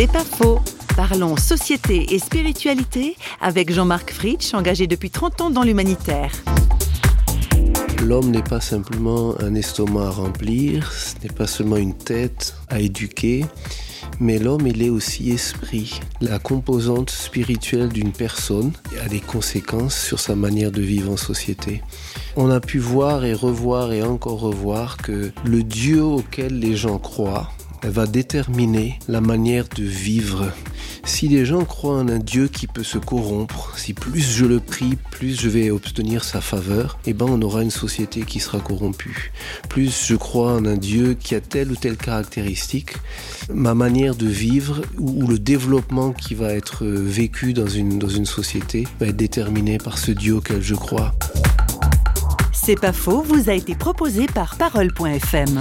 C'est pas faux. Parlons société et spiritualité avec Jean-Marc Fritsch, engagé depuis 30 ans dans l'humanitaire. L'homme n'est pas simplement un estomac à remplir, ce n'est pas seulement une tête à éduquer, mais l'homme, il est aussi esprit. La composante spirituelle d'une personne a des conséquences sur sa manière de vivre en société. On a pu voir et revoir et encore revoir que le Dieu auquel les gens croient, va déterminer la manière de vivre. Si les gens croient en un Dieu qui peut se corrompre, si plus je le prie, plus je vais obtenir sa faveur, eh ben on aura une société qui sera corrompue. Plus je crois en un Dieu qui a telle ou telle caractéristique, ma manière de vivre ou le développement qui va être vécu dans une, dans une société va être déterminé par ce Dieu auquel je crois. C'est pas faux, vous a été proposé par parole.fm.